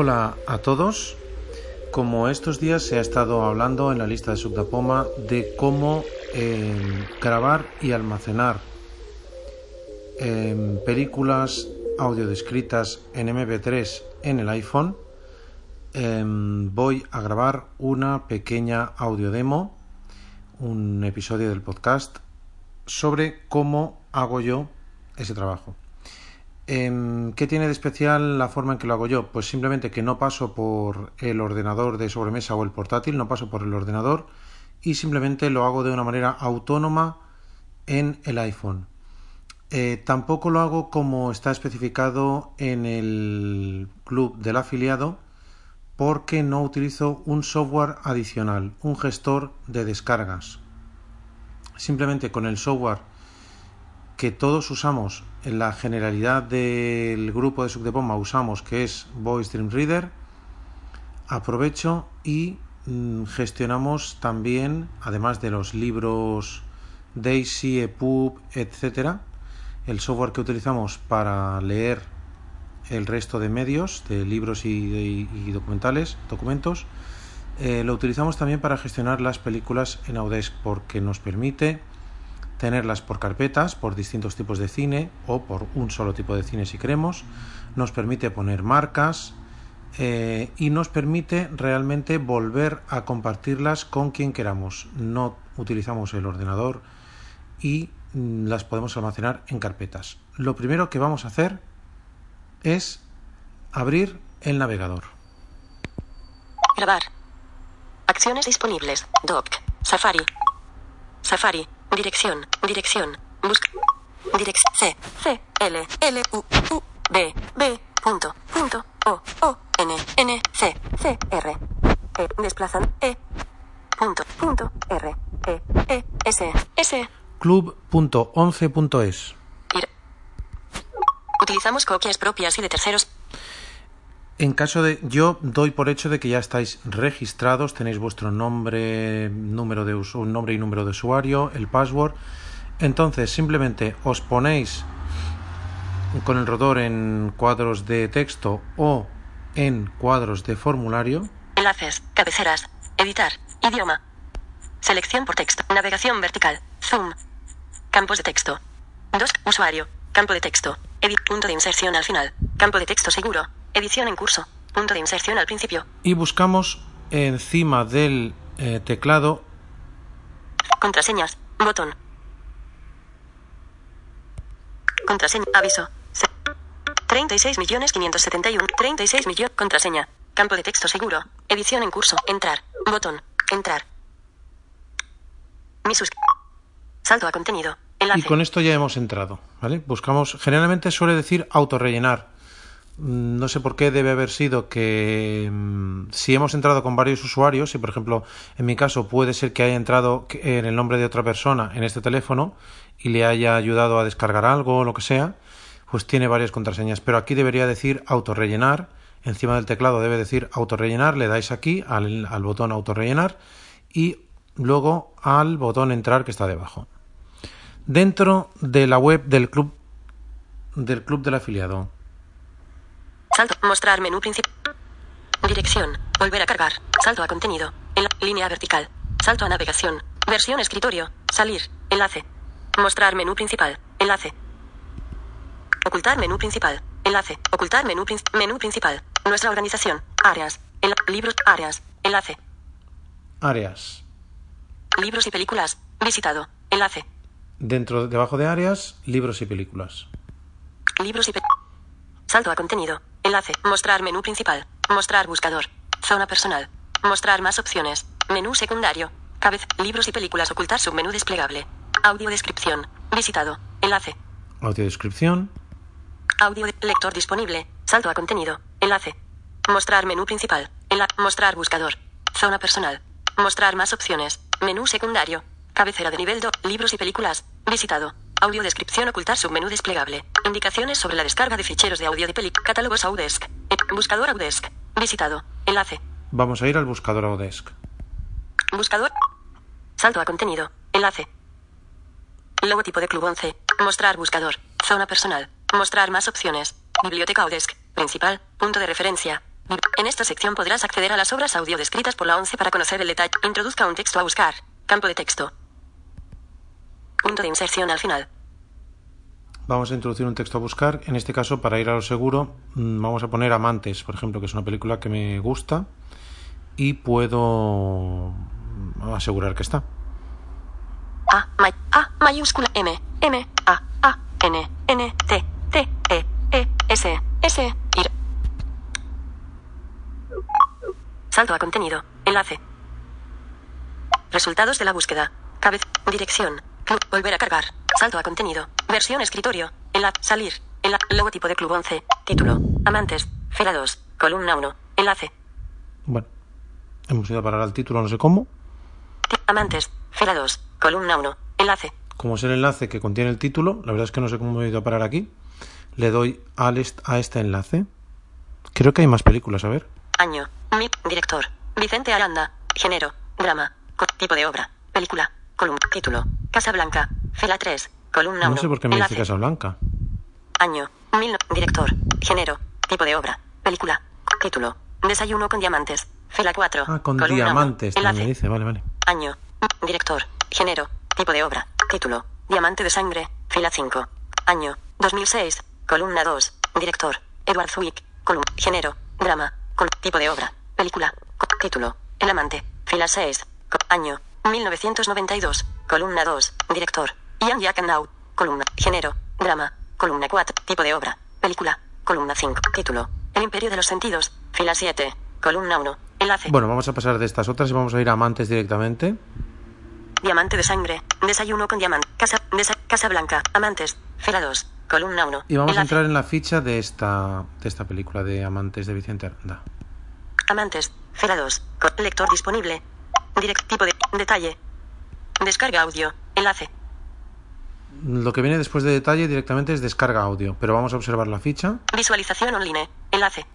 Hola a todos. Como estos días se ha estado hablando en la lista de Subdapoma de cómo eh, grabar y almacenar eh, películas audio descritas en MP3 en el iPhone, eh, voy a grabar una pequeña audio demo, un episodio del podcast sobre cómo hago yo ese trabajo. Em, ¿Qué tiene de especial la forma en que lo hago yo? Pues simplemente que no paso por el ordenador de sobremesa o el portátil, no paso por el ordenador y simplemente lo hago de una manera autónoma en el iPhone. Eh, tampoco lo hago como está especificado en el club del afiliado porque no utilizo un software adicional, un gestor de descargas. Simplemente con el software que todos usamos en la generalidad del grupo de Subdepoma usamos que es Voice Dream Reader aprovecho y mm, gestionamos también además de los libros Daisy, EPUB, etcétera el software que utilizamos para leer el resto de medios de libros y, documentales documentos eh, lo utilizamos también para gestionar las películas en Audesc porque nos permite tenerlas por carpetas, por distintos tipos de cine o por un solo tipo de cine si queremos, nos permite poner marcas eh, y nos permite realmente volver a compartirlas con quien queramos. No utilizamos el ordenador y mm, las podemos almacenar en carpetas. Lo primero que vamos a hacer es abrir el navegador. Grabar. Acciones disponibles. Doc. Safari. Safari. Dirección, dirección, busca. Dirección C, C, L, L, U, U, B, B, punto, punto, O, O, N, N, C, C, R. E, desplazan, E, punto, punto, R, E, E, S, S. Club.11.es. Utilizamos copias propias y de terceros. En caso de yo doy por hecho de que ya estáis registrados, tenéis vuestro nombre, número de nombre y número de usuario, el password. Entonces, simplemente os ponéis con el rotor en cuadros de texto o en cuadros de formulario. Enlaces, cabeceras, editar, idioma. Selección por texto, navegación vertical, zoom. Campos de texto. Dos, usuario, campo de texto, edit, punto de inserción al final, campo de texto seguro, Edición en curso. Punto de inserción al principio. Y buscamos encima del eh, teclado. Contraseñas. Botón. Contraseña. Aviso. 36 millones 571. 36 millones. Contraseña. Campo de texto seguro. Edición en curso. Entrar. Botón. Entrar. Mi Salto a contenido. Enlace. Y con esto ya hemos entrado. ¿Vale? Buscamos. Generalmente suele decir autorrellenar no sé por qué debe haber sido que mm, si hemos entrado con varios usuarios, si por ejemplo en mi caso puede ser que haya entrado en el nombre de otra persona en este teléfono y le haya ayudado a descargar algo o lo que sea, pues tiene varias contraseñas. Pero aquí debería decir autorrellenar, encima del teclado debe decir autorrellenar, le dais aquí al, al botón autorrellenar y luego al botón entrar que está debajo. Dentro de la web del club del club del afiliado Salto. Mostrar menú principal. Dirección. Volver a cargar. Salto a contenido. En la línea vertical. Salto a navegación. Versión escritorio. Salir. Enlace. Mostrar menú principal. Enlace. Ocultar menú principal. Enlace. Ocultar menú, menú principal. Nuestra organización. Áreas. libros. Áreas. Enlace. Áreas. Libros y películas. Visitado. Enlace. Dentro, debajo de áreas, libros y películas. Libros y Salto a contenido. Enlace. Mostrar menú principal. Mostrar buscador. Zona personal. Mostrar más opciones. Menú secundario. Cabeza. Libros y películas. Ocultar submenú desplegable. Audio descripción. Visitado. Enlace. Audio descripción. Audio de lector disponible. Salto a contenido. Enlace. Mostrar menú principal. Enla mostrar buscador. Zona personal. Mostrar más opciones. Menú secundario. Cabecera de nivel 2. Libros y películas. Visitado. Audio descripción ocultar submenú desplegable. Indicaciones sobre la descarga de ficheros de audio de película. Catálogos Audesk. Eh, buscador Audesk. Visitado. Enlace. Vamos a ir al buscador Audesk. Buscador. Salto a contenido. Enlace. Logotipo de Club 11. Mostrar buscador. Zona personal. Mostrar más opciones. Biblioteca Audesk. Principal. Punto de referencia. En esta sección podrás acceder a las obras audio descritas por la ONCE para conocer el detalle. Introduzca un texto a buscar. Campo de texto. Punto de inserción al final. Vamos a introducir un texto a buscar. En este caso, para ir a lo seguro, mm, vamos a poner Amantes, por ejemplo, que es una película que me gusta y puedo asegurar que está. A, may- A mayúscula M, M, A, A, N, N, T, T, E, E, S, S, ir. Salto a contenido. Enlace. Resultados de la búsqueda. Cabeza. Dirección. Volver a cargar. Salto a contenido. Versión escritorio. Enlace. Salir. Enlace. Logotipo de Club 11. Título. Amantes. Fila 2. Columna 1. Enlace. Bueno, hemos ido a parar al título, no sé cómo. Amantes. Fila 2. Columna 1. Enlace. Como es el enlace que contiene el título, la verdad es que no sé cómo he ido a parar aquí. Le doy al est- a este enlace. Creo que hay más películas, a ver. Año. Mi. Director. Vicente Aranda. Género. Drama. Tipo de obra. Película. Columna. Título. Casa Blanca. Fila 3. Columna 1. No sé por qué me Enlace. dice Casablanca. Año. Mil. Director. Género. Tipo de obra. Película. Título. Desayuno con diamantes. Fila 4. Ah, con columna diamantes Enlace. me dice, vale, vale. Año. Director. Género. Tipo de obra. Título. Diamante de sangre. Fila 5. Año. 2006. Columna 2. Director. Edward Zwick. Columna. Género. Drama. Col- tipo de obra. Película. Título. El amante. Fila 6. Co- año. 1992. Columna 2. Director. Ian Now. Columna. Género. Drama. Columna 4. Tipo de obra. Película. Columna 5. Título. El imperio de los sentidos. Fila 7. Columna 1. Enlace. Bueno, vamos a pasar de estas otras y vamos a ir a Amantes directamente. Diamante de sangre. Desayuno con diamante. Casa, desa- casa Blanca. Amantes. Fila 2. Columna 1. Y vamos a entrar en la ficha de esta, de esta película de Amantes de Vicente Aranda. Amantes. Fila 2. Co- lector disponible. Direct tipo de detalle. Descarga audio. Enlace. Lo que viene después de detalle directamente es descarga audio, pero vamos a observar la ficha. Visualización online. Enlace.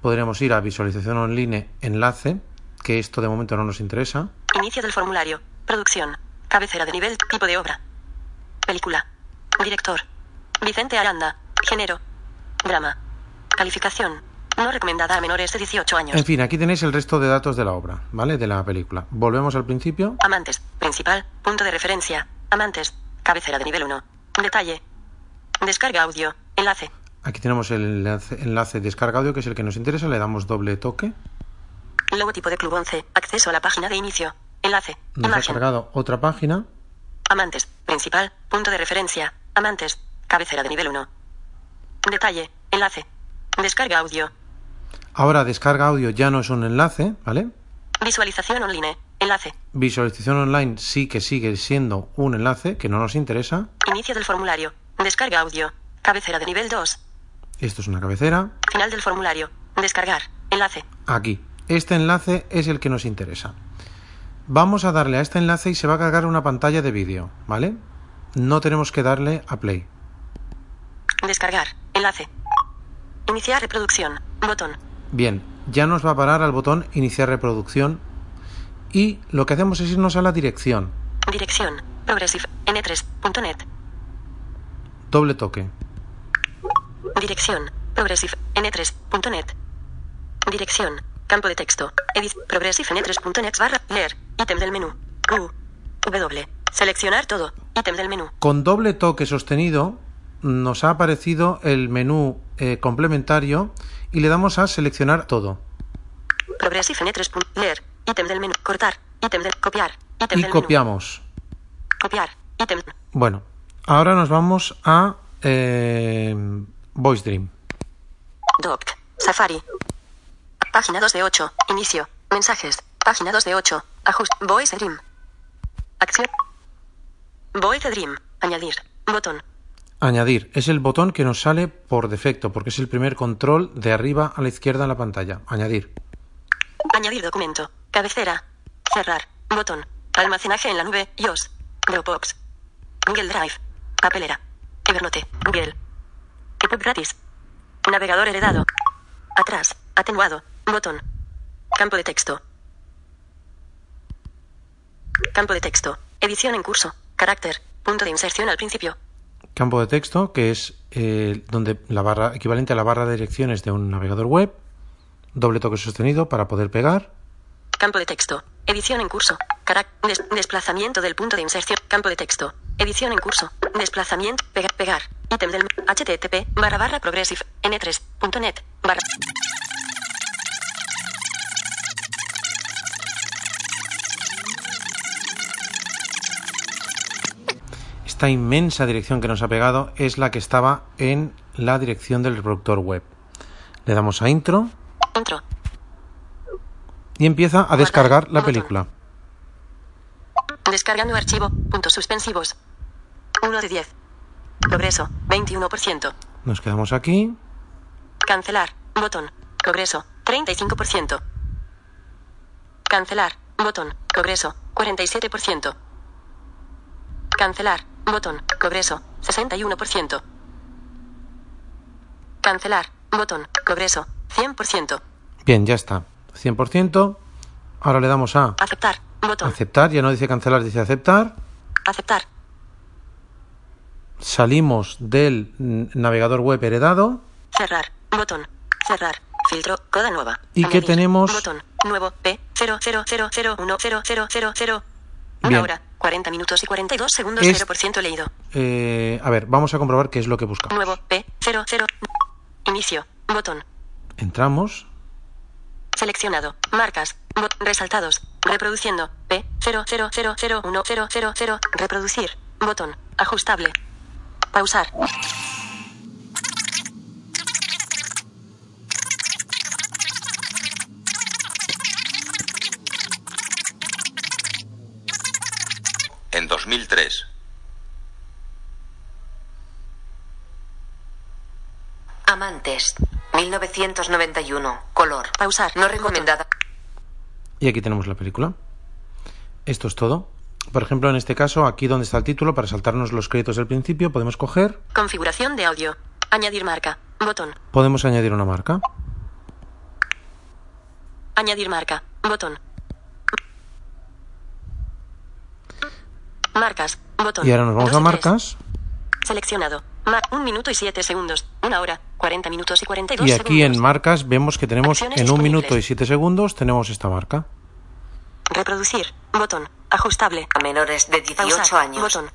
Podríamos ir a visualización online enlace, que esto de momento no nos interesa. Inicio del formulario. Producción. Cabecera de nivel. Tipo de obra. Película. Director. Vicente Aranda. Género. Drama. Calificación. No recomendada a menores de 18 años. En fin, aquí tenéis el resto de datos de la obra, ¿vale? De la película. Volvemos al principio. Amantes. Principal. Punto de referencia. Amantes. Cabecera de nivel 1. Detalle. Descarga audio. Enlace. Aquí tenemos el enlace, enlace descarga audio, que es el que nos interesa. Le damos doble toque. Logotipo de Club 11. Acceso a la página de inicio. Enlace. Nos ha Imagen. cargado otra página. Amantes. Principal. Punto de referencia. Amantes. Cabecera de nivel 1. Detalle. Enlace. Descarga audio. Ahora descarga audio ya no es un enlace, ¿vale? Visualización online. Enlace. Visualización online sí que sigue siendo un enlace que no nos interesa. Inicio del formulario. Descarga audio. Cabecera de nivel 2. Esto es una cabecera. Final del formulario. Descargar. Enlace. Aquí. Este enlace es el que nos interesa. Vamos a darle a este enlace y se va a cargar una pantalla de vídeo, ¿vale? No tenemos que darle a play. Descargar. Enlace. Iniciar reproducción. Botón. Bien, ya nos va a parar al botón iniciar reproducción y lo que hacemos es irnos a la dirección. Dirección. Progressive. N3.net. Doble toque. Dirección. Progressive. N3.net. Dirección. Campo de texto. Edit. Progressive N3.net barra. Leer. Ítem del menú. U. W. Seleccionar todo. Ítem del menú. Con doble toque sostenido nos ha aparecido el menú eh, complementario y le damos a seleccionar todo. Progressive N3. Leer. Ítem del menú. Cortar. Ítem del. Copiar. Ítem Y del menú. copiamos. Copiar. Ítem. Bueno, ahora nos vamos a eh, Voice Dream. Doc. Safari. Página 2 de 8. Inicio. Mensajes. Página 2 de 8. Ajuste. Voice Dream. Acción. Voice Dream. Añadir. Botón. Añadir es el botón que nos sale por defecto porque es el primer control de arriba a la izquierda en la pantalla. Añadir. Añadir documento. Cabecera. Cerrar. Botón. Almacenaje en la nube. iOS. Dropbox. Google Drive. Papelera. Evernote. Google. EPUB gratis. Navegador heredado. Atrás. Atenuado. Botón. Campo de texto. Campo de texto. Edición en curso. Carácter. Punto de inserción al principio. Campo de texto que es eh, donde la barra equivalente a la barra de direcciones de un navegador web. doble toque sostenido para poder pegar. Campo de texto. Edición en curso. Desplazamiento del punto de inserción. Campo de texto. Edición en curso. Desplazamiento. Pegar. Pegar. Ítem del http barra barra progressive n3.net barra. Esta inmensa dirección que nos ha pegado es la que estaba en la dirección del reproductor web. Le damos a intro Intro. y empieza a descargar la película. Descargando archivo. Puntos suspensivos. 1 de 10. Progreso. 21%. Nos quedamos aquí. Cancelar. Botón. Progreso. 35%. Cancelar. Botón. Progreso. 47%. Cancelar. Botón. Progreso. 61%. Cancelar. Botón. Progreso. 100%. Bien, ya está. 100%. Ahora le damos a Aceptar. Botón. aceptar. Ya no dice cancelar, dice aceptar. Aceptar. Salimos del navegador web heredado. Cerrar. Botón. Cerrar. Filtro. Coda nueva. ¿Y qué tenemos? Botón. Nuevo. P. 000010000. Una Bien. hora. 40 minutos y 42 segundos. Es- 0% leído. Eh, a ver, vamos a comprobar qué es lo que buscamos. Nuevo. P. 00. Inicio. Botón. Entramos. Seleccionado. Marcas. Bot. Resaltados. Reproduciendo. P. 000010000. Reproducir. Botón. Ajustable. Pausar. 2003, Amantes. 1991. Color. Pausar. No recomendada. Y aquí tenemos la película. Esto es todo. Por ejemplo, en este caso, aquí donde está el título, para saltarnos los créditos del principio, podemos coger, Configuración de audio. Añadir marca. Botón. podemos añadir una marca. Añadir marca. Botón. Marcas. Botón. Y ahora nos vamos a marcas. Seleccionado. Mar un minuto y 7 segundos. Una hora. 40 minutos y 42 Y aquí en segundos. marcas vemos que tenemos Acciones en un minuto y siete segundos tenemos esta marca. Reproducir. Botón. Ajustable. A menores de 18 Pausar. años. Botón.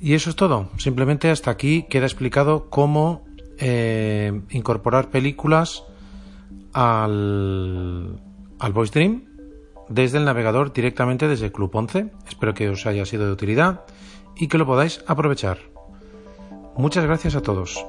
Y eso es todo. Simplemente hasta aquí queda explicado cómo eh, incorporar películas al, al Voice Dream desde el navegador directamente desde Club 11. Espero que os haya sido de utilidad y que lo podáis aprovechar. Muchas gracias a todos.